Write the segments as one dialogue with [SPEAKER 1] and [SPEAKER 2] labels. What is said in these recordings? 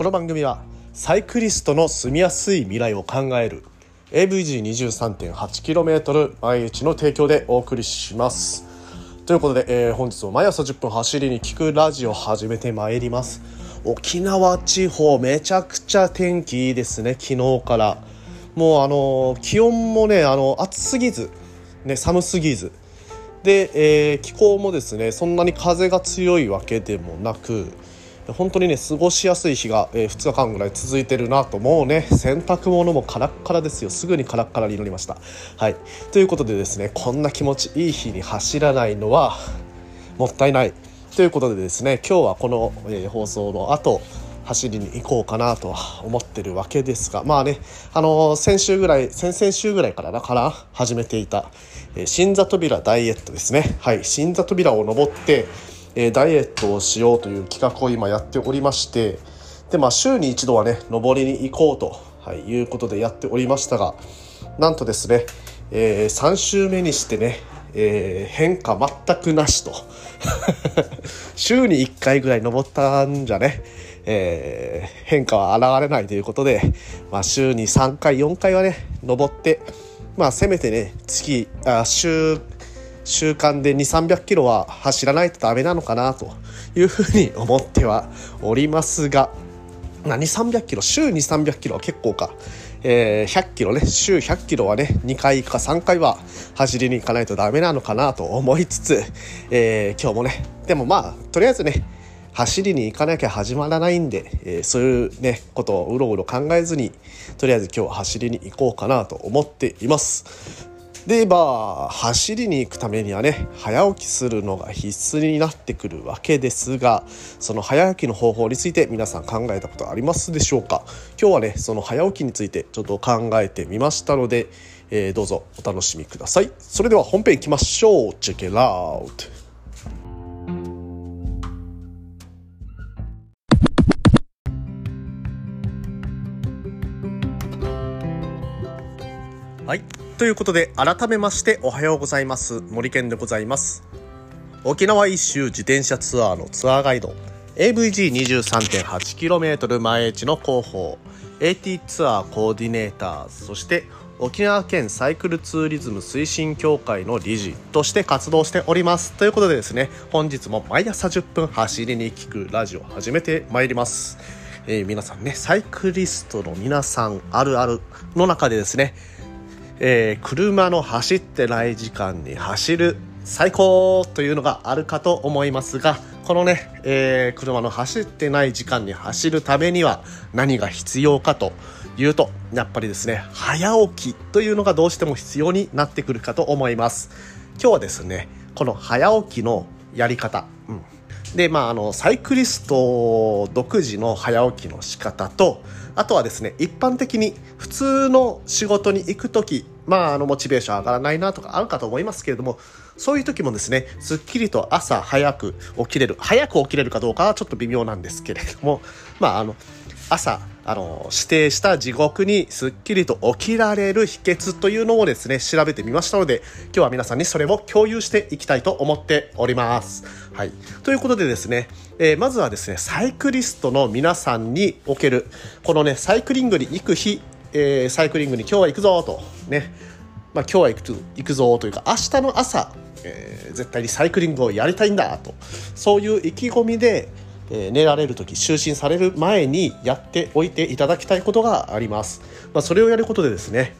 [SPEAKER 1] この番組はサイクリストの住みやすい未来を考える AVG23.8km 毎日の提供でお送りします。ということで、えー、本日も毎朝10分走りに聞くラジオ始めてまいります。沖縄地方めちゃくちゃ天気いいですね昨日から。もうあの気温もねあの暑すぎず、ね、寒すぎず。で、えー、気候もですねそんなに風が強いわけでもなく本当にね過ごしやすい日が、えー、2日間ぐらい続いてるなともうね洗濯物もカラッカラですよ。すぐにカラッカラになりました。はい。ということでですねこんな気持ちいい日に走らないのはもったいない。ということでですね今日はこの、えー、放送の後走りに行こうかなとは思ってるわけですがまあねあのー、先週ぐらい先々週ぐらいからだから始めていた、えー、新座扉ダイエットですね。はい。新座扉を登って、え、ダイエットをしようという企画を今やっておりましてでまあ週に一度はね登りに行こうと、はい、いうことでやっておりましたがなんとですね、えー、3週目にしてねえー、変化全くなしと。週に1回ぐらい登ったんじゃねえー、変化は現れないということで、まあ、週に3回4回はね登って、まあ、せめてね月あ週週間で2 3 0 0キロは走らないとダメなのかなというふうに思ってはおりますが、まあ、2 3 0 0キロ？週に3 0 0キロは結構か。えー、100キロね。週100キロはね2回か3回は走りに行かないとダメなのかなと思いつつ、えー、今日もね。でもまあとりあえずね走りに行かなきゃ始まらないんで、えー、そういうねことをうろうろ考えずにとりあえず今日は走りに行こうかなと思っています。でまあ走りに行くためにはね早起きするのが必須になってくるわけですがその早起きの方法について皆さん考えたことありますでしょうか？今日はねその早起きについてちょっと考えてみましたので、えー、どうぞお楽しみください。それでは本編いきましょう。チェケラウト。はい。ということで、改めましておはようございます。森健でございます。沖縄一周自転車ツアーのツアーガイド、AVG23.8km 前地の広報、AT ツアーコーディネーター、そして沖縄県サイクルツーリズム推進協会の理事として活動しております。ということでですね、本日も毎朝10分走りに聞くラジオ始めてまいります。えー、皆さんね、サイクリストの皆さんあるあるの中でですね、えー、車の走ってない時間に走る最高というのがあるかと思いますがこのね、えー、車の走ってない時間に走るためには何が必要かというとやっぱりですね早起きというのがどうしても必要になってくるかと思います。今日はですねこの早起きのやり方、でまああのサイクリスト独自の早起きの仕方とあとはですね一般的に普通の仕事に行く時まああのモチベーション上がらないなとかあるかと思いますけれどもそういう時もですねすっきりと朝早く起きれる早く起きれるかどうかはちょっと微妙なんですけれどもまああの朝あの指定した地獄にすっきりと起きられる秘訣というのをですね調べてみましたので今日は皆さんにそれを共有していきたいと思っております。はい、ということでですね、えー、まずはですねサイクリストの皆さんにおけるこのねサイクリングに行く日、えー、サイクリングに今日は行くぞとね、まあ、今日は行く行くぞというか明日の朝、えー、絶対にサイクリングをやりたいんだとそういう意気込みでえ寝られる時就寝される前にやっておいていただきたいことがあります、まあ、それをやることでですね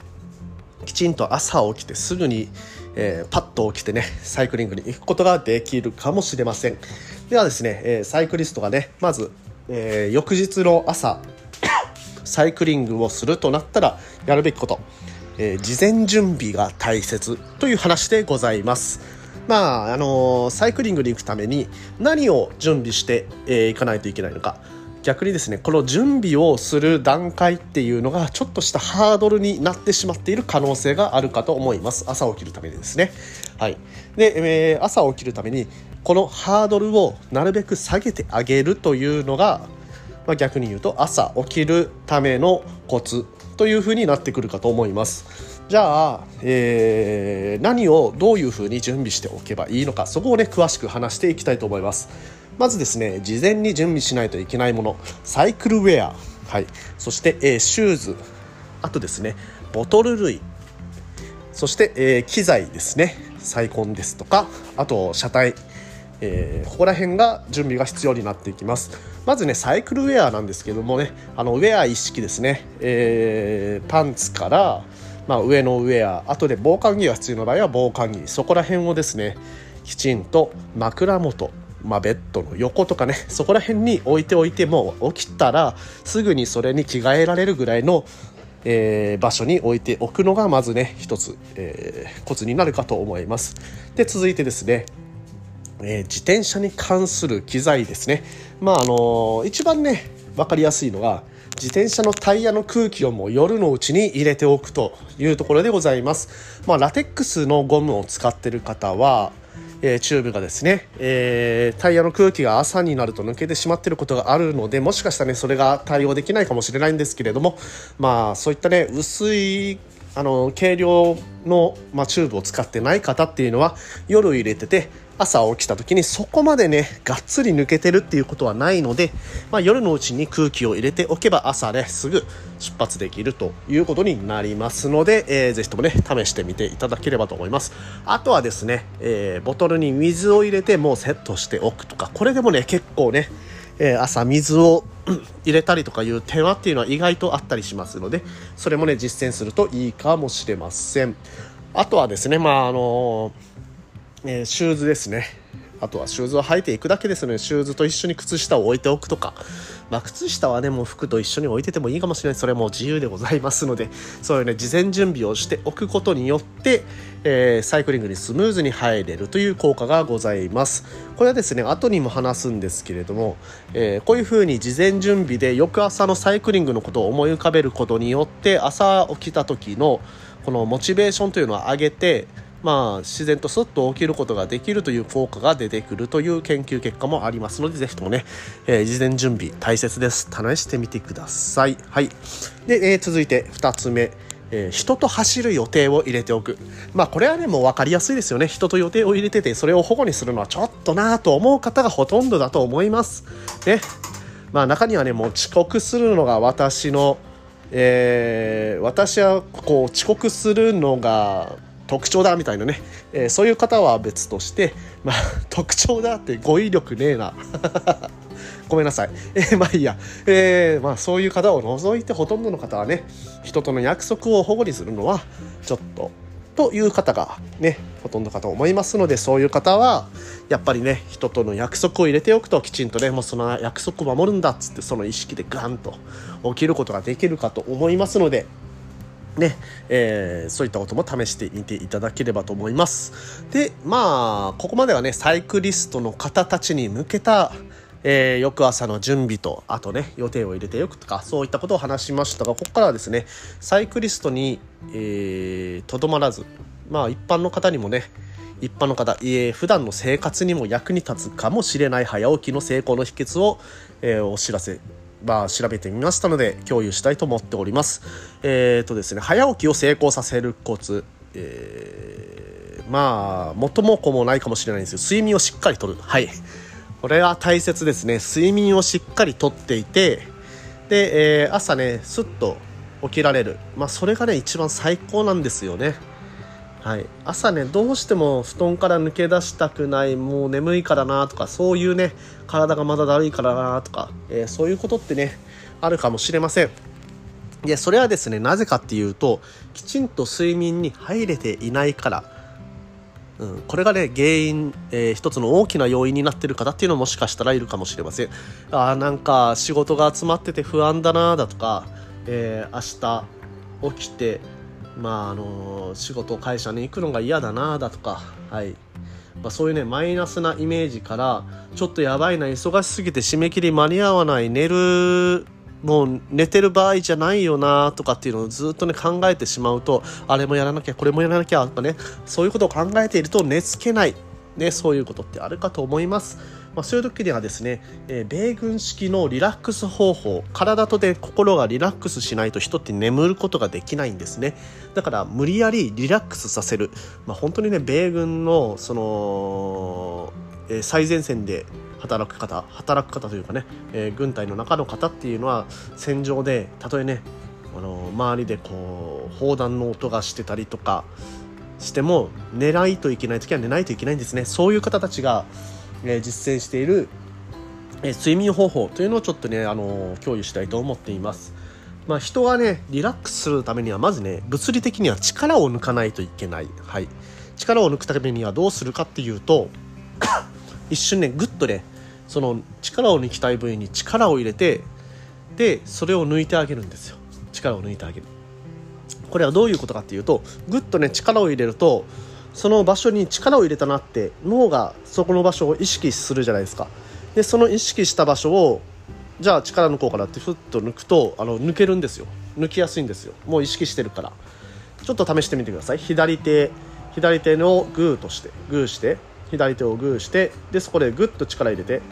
[SPEAKER 1] きちんと朝起きてすぐに、えー、パッと起きてねサイクリングに行くことができるかもしれません。ではですね、えー、サイクリストがねまず、えー、翌日の朝サイクリングをするとなったらやるべきこと、え事前準備が大切という話でございます。まああのサイクリングに行くために何を準備してい、えー、かないといけないのか。逆にですねこの準備をする段階っていうのがちょっとしたハードルになってしまっている可能性があるかと思います。朝起きるためにですね。はい。で、えー、朝起きるためにこのハードルをなるべく下げてあげるというのが、まあ、逆に言うと朝起きるためのコツというふうになってくるかと思います。じゃあ、えー、何をどういうふうに準備しておけばいいのかそこをね詳しく話していきたいと思います。まずですね事前に準備しないといけないものサイクルウェア、はい、そして、えー、シューズ。あとですねボトル類。そして、えー、機材ですね。サイコンですとかあと車体。えー、ここら辺が準備が必要になっていきます。まずねサイクルウェアなんですけどもねあのウェア一式ですね、えー、パンツから、まあ、上のウェアあとで防寒着が必要な場合は防寒着そこら辺をですねきちんと枕元まあ、ベッドの横とかねそこら辺に置いておいても起きたらすぐにそれに着替えられるぐらいの、えー、場所に置いておくのがまずね一つ、えー、コツになるかと思いますで続いてですねえー、自転車に関する機材ですね。まああのー、一番ね分かりやすいのが自転車のタイヤの空気をもう夜のうちに入れておくというところでございます。まあ、ラテックスのゴムを使ってる方は、えー、チューブがですね、えー、タイヤの空気が朝になると抜けてしまっていることがあるのでもしかしたらねそれが対応できないかもしれないんですけれどもまあそういったね薄いあの軽量の、まあ、チューブを使ってない方っていうのは夜入れてて朝起きた時にそこまでねがっつり抜けてるっていうことはないので、まあ、夜のうちに空気を入れておけば朝ですぐ出発できるということになりますので、えー、ぜひともね試してみていただければと思います。あとはですね、えー、ボトルに水を入れてもうセットしておくとかこれでもね結構ねえ朝水を 入れたりとかいう手間っていうのは意外とあったりしますのでそれもね実践するといいかもしれません。あとはですねまああのえー、シューズですね。あとはシューズを履いていくだけですのでシューズと一緒に靴下を置いておくとか、まあ、靴下はねもう服と一緒に置いててもいいかもしれない。それも自由でございますのでそういうね事前準備をしておくことによって、えー、サイクリングにスムーズに入れるという効果がございます。これはですね後にも話すんですけれども、えー、こういうふうに事前準備で翌朝のサイクリングのことを思い浮かべることによって朝起きた時のこのモチベーションというのを上げてまあ、自然とスッと起きることができるという効果が出てくるという研究結果もありますので、ぜひともね、えー、事前準備大切です。試してみてください。はい。で、えー、続いて2つ目。えー、人と走る予定を入れておく。まあこれはね、もう分かりやすいですよね。人と予定を入れてて、それを保護にするのはちょっとなぁと思う方がほとんどだと思います。ね。まあ中にはね、もう遅刻するのが私の、えー、私はこう遅刻するのが特徴だみたいなね、えー、そういう方は別として、まあ、特徴だって語彙力ねえな。ごめんなさい。えー、まあいいや。えー、まあそういう方を除いてほとんどの方はね、人との約束を保護にするのは、ちょっと、という方がね、ほとんどかと思いますので、そういう方は、やっぱりね、人との約束を入れておくと、きちんとね、もうその約束を守るんだっつって、その意識でガンと起きることができるかと思いますので、ね、えー、そういったことも試してみていただければと思います。で、まあ、ここまではね、サイクリストの方たちに向けた、えー、翌朝の準備と、あとね、予定を入れておくとか、そういったことを話しましたが、ここからはですね、サイクリストに、えー、とどまらず、まあ、一般の方にもね、一般の方、えー、普段の生活にも役に立つかもしれない早起きの成功の秘訣を、えー、お知らせまあ、調べてみましたので共有したいと思っております。えっ、ー、とですね、早起きを成功させるコツ、えー、まあ、元も子もないかもしれないんですけど、睡眠をしっかりとる。はい。これは大切ですね。睡眠をしっかりとっていて、で、えー、朝ね、すっと起きられる。まあ、それがね、一番最高なんですよね。はい、朝ねどうしても布団から抜け出したくないもう眠いからなとかそういうね体がまだだるいからなとか、えー、そういうことってねあるかもしれません。でそれはですねなぜかっていうときちんと睡眠に入れていないから。うん、これがね原因、えー、一つの大きな要因になってる方っていうのもしかしたらいるかもしれません。あなんか仕事が集まってて不安だなだとか、えー、明日起きてまああの仕事会社に行くのが嫌だなだとか、はいまあ、そういうねマイナスなイメージからちょっとやばいな忙しすぎて締め切り間に合わない寝るもう寝てる場合じゃないよなとかっていうのをずっとね考えてしまうとあれもやらなきゃこれもやらなきゃとかねそういうことを考えていると寝つけない、ね、そういうことってあるかと思います。まあ、そういう時にはですね、えー、米軍式のリラックス方法体とで心がリラックスしないと人って眠ることができないんですね。だから無理やりリラックスさせる、まあ、本当にね米軍のその、えー、最前線で働く方働く方というかね、えー、軍隊の中の方っていうのは戦場でたとえねあの周りでこう砲弾の音がしてたりとかしても寝ないといけない時は寝ないといけないんですね。そういう方たちが、えー、実践している、えー、睡眠方法というのをちょっとね、あの共有したいと思っています。まあ、人がねリラックスするためにはまずね物理的には力を抜かないといけない、はい、力を抜くためにはどうするかっていうと 一瞬ねグッとねその力を抜きたい部位に力を入れてでそれを抜いてあげるんですよ。力を抜いてあげる。これはどういうことかっていうとグッとね力を入れるとその場所に力を入れたなって脳がそこの場所を意識するじゃないですか。でその意識した場所をじゃあ力抜こうかなってふっと抜くとあの抜けるんですよ。抜きやすいんですよ。もう意識してるから。ちょっと試してみてください。左手左手のグーとしてグーして左手をグーしてでそこでグッと力入れて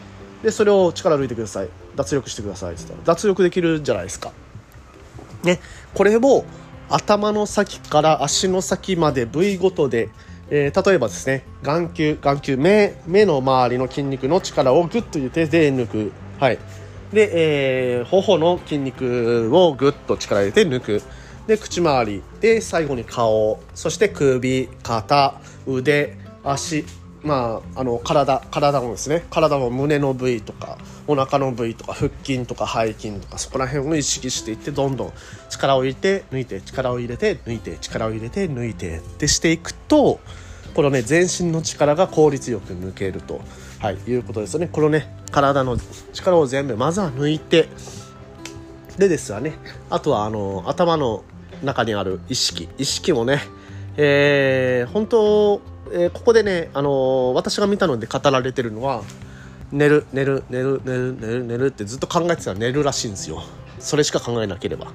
[SPEAKER 1] でそれを力抜いてください。脱力してください。って言ったら脱力できるじゃないですか。ね。これを頭の先から足の先まで部位ごとで、えー、例えばですね眼球眼球目目の周りの筋肉の力をグッと入れてで抜くはいで、えー、頬の筋肉をグッと力入れて抜く。で、口周り。で、最後に顔。そして首、肩、腕、足。まあ、あの、体、体もですね。体も胸の部位とか、お腹の部位とか、腹筋とか背筋とか、そこら辺を意識していって、どんどん力を入れて、抜いて、力を入れて、抜いて、力を入れて、抜いてってしていくと、このね、全身の力が効率よく抜けると。はい、いうことですよね。このね、体の力を全部まずは抜いて、でですわね、あとはあの、頭の中にある意識、意識もね、えー、本当、えー、ここでね、あの私が見たので語られてるのは、寝る、寝る、寝る、寝る、寝る、寝るってずっと考えてたら寝るらしいんですよ。それしか考えなければ。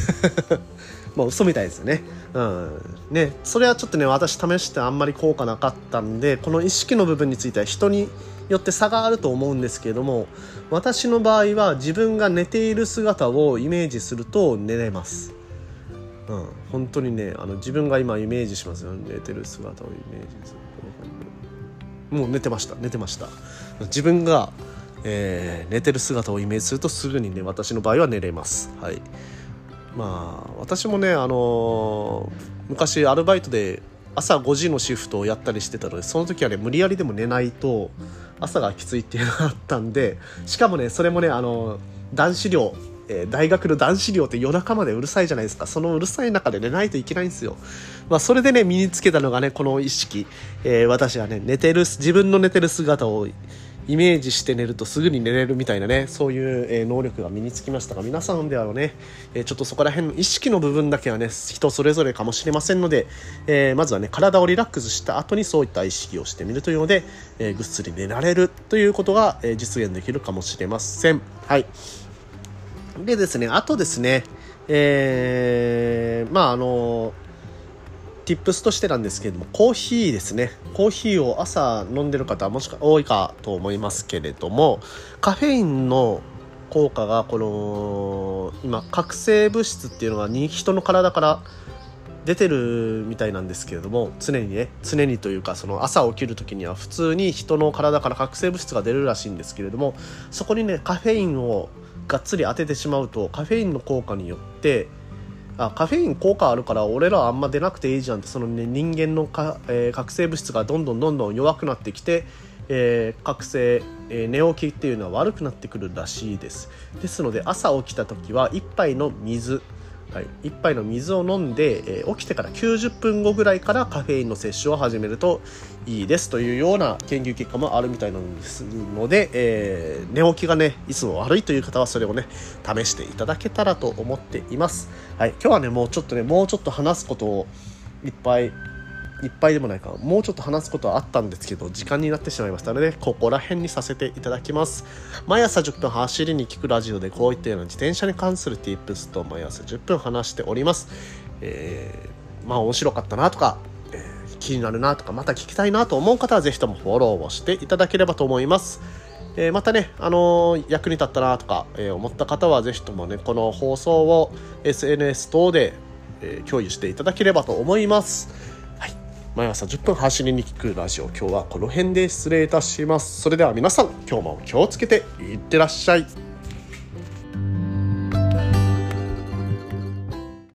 [SPEAKER 1] まあ嘘みたいですよね。うん。ね、それはちょっとね、私試してあんまり効果なかったんで、この意識の部分については人によって差があると思うんですけれども、私の場合は自分が寝ている姿をイメージすると寝れます。うん、本当にねあの自分が今イメージしますよ。寝てる姿をイメージする。もう寝てました。寝てました。自分が、えー、寝てる姿をイメージするとすぐにね私の場合は寝れます。はい。まあ私もねあのー、昔アルバイトで朝5時のシフトをやったりしてたのでその時はね無理やりでも寝ないと朝がきついっていうのがあったんでしかもねそれもねあの男子寮えー、大学の男子寮って夜中までうるさいじゃないですか。そのうるさい中で寝ないといけないんですよ。まあ、それでね、身につけたのがね、この意識。えー、私はね、寝てる、自分の寝てる姿をイメージして寝るとすぐに寝れるみたいなねそういう、え能力が身につきましたが皆さんではね、えちょっとそこら辺の意識の部分だけはね人それぞれかもしれませんので、えまずはね体をリラックスした後にそういった意識をしてみるというので、えぐっすり寝られるということが、え実現できるかもしれませんはいでですねあとですねえー、まああの tips としてなんですけれども、コーヒーですね。コーヒーを朝飲んでる方はもしか多いかと思いますけれども、カフェインの効果が、この、今、覚醒物質っていうのが人の体から出てるみたいなんですけれども、常にね、常にというか、その朝起きる時には普通に人の体から覚醒物質が出るらしいんですけれども、そこにね、カフェインをがっつり当ててしまうと、カフェインの効果によって、あカフェイン効果あるから俺らあんま出なくていいじゃんってその、ね、人間のか、えー、覚醒物質がどんどんどんどん弱くなってきて、えー、覚醒、えー、寝起きっていうのは悪くなってくるらしいです。ですので朝起きた時は1杯の水はい、1杯の水を飲んで、えー、起きてから90分後ぐらいからカフェインの摂取を始めるといいです。というような研究結果もあるみたいなんですので、えー、寝起きがねいつも悪いという方はそれをね試していただけたらと思っています、はい、今日はねもうちょっとねもうちょっと話すことをいっぱいいっぱいでもないか。もうちょっと話すことはあったんですけど時間になってしまいましたのでここら辺にさせていただきます。毎朝10分走りに聞くラジオでこういったような自転車に関する Tips と毎朝10分話しております、えー、まあ面白かったなとか、えー、気になるなとかまた聞きたいなと思う方はぜひともフォローをしていただければと思います。え、またね、あのー、役に立ったなとか、えー、思った方はぜひともね、この放送を SNS 等で、え共有していただければと思います。毎朝10分走りに聞くラジオ。今日はこの辺で失礼いたします。それでは皆さん今日も気をつけていってらっしゃい。